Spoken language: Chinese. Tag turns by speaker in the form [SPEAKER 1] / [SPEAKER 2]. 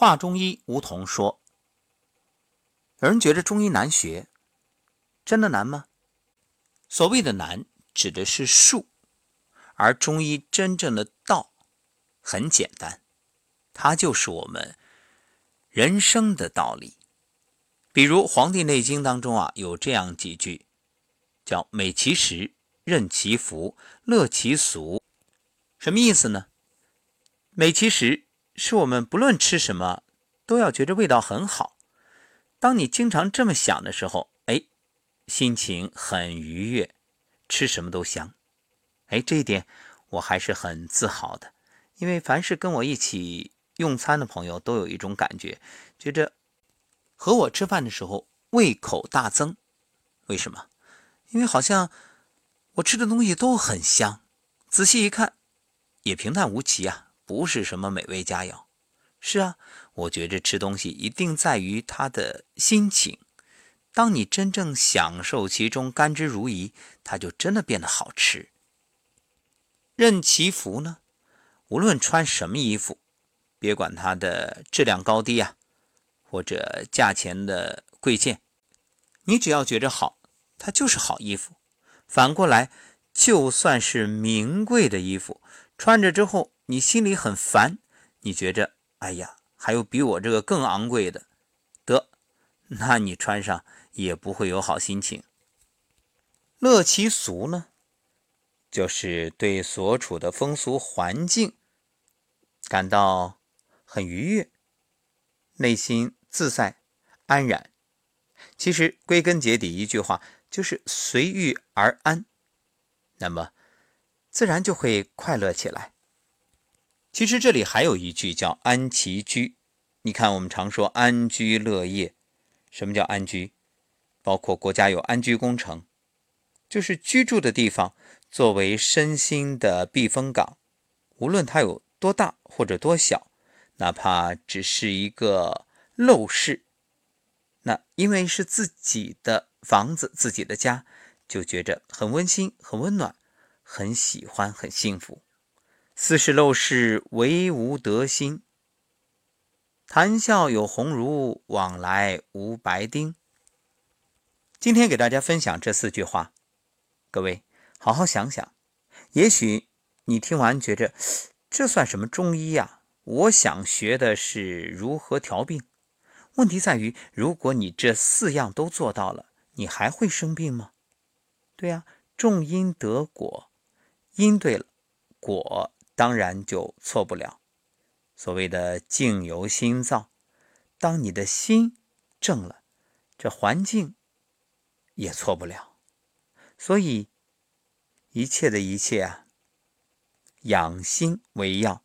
[SPEAKER 1] 华中医吴桐说：“有人觉得中医难学，真的难吗？所谓的难，指的是术，而中医真正的道很简单，它就是我们人生的道理。比如《黄帝内经》当中啊，有这样几句，叫‘美其食，任其服，乐其俗’，什么意思呢？美其食。”是我们不论吃什么都要觉着味道很好。当你经常这么想的时候，哎，心情很愉悦，吃什么都香。哎，这一点我还是很自豪的，因为凡是跟我一起用餐的朋友都有一种感觉，觉着和我吃饭的时候胃口大增。为什么？因为好像我吃的东西都很香，仔细一看也平淡无奇啊。不是什么美味佳肴，是啊，我觉着吃东西一定在于他的心情。当你真正享受其中，甘之如饴，它就真的变得好吃。任其服呢，无论穿什么衣服，别管它的质量高低啊，或者价钱的贵贱，你只要觉着好，它就是好衣服。反过来，就算是名贵的衣服，穿着之后。你心里很烦，你觉着，哎呀，还有比我这个更昂贵的，得，那你穿上也不会有好心情。乐其俗呢，就是对所处的风俗环境感到很愉悦，内心自在安然。其实归根结底一句话，就是随遇而安，那么自然就会快乐起来。其实这里还有一句叫“安其居”。你看，我们常说“安居乐业”，什么叫安居？包括国家有安居工程，就是居住的地方作为身心的避风港。无论它有多大或者多小，哪怕只是一个陋室，那因为是自己的房子、自己的家，就觉着很温馨、很温暖、很喜欢、很幸福。斯是陋室，惟吾德馨。谈笑有鸿儒，往来无白丁。今天给大家分享这四句话，各位好好想想。也许你听完觉着这算什么中医呀？我想学的是如何调病。问题在于，如果你这四样都做到了，你还会生病吗？对呀，种因得果，因对了，果。当然就错不了。所谓的境由心造，当你的心正了，这环境也错不了。所以一切的一切啊，养心为要。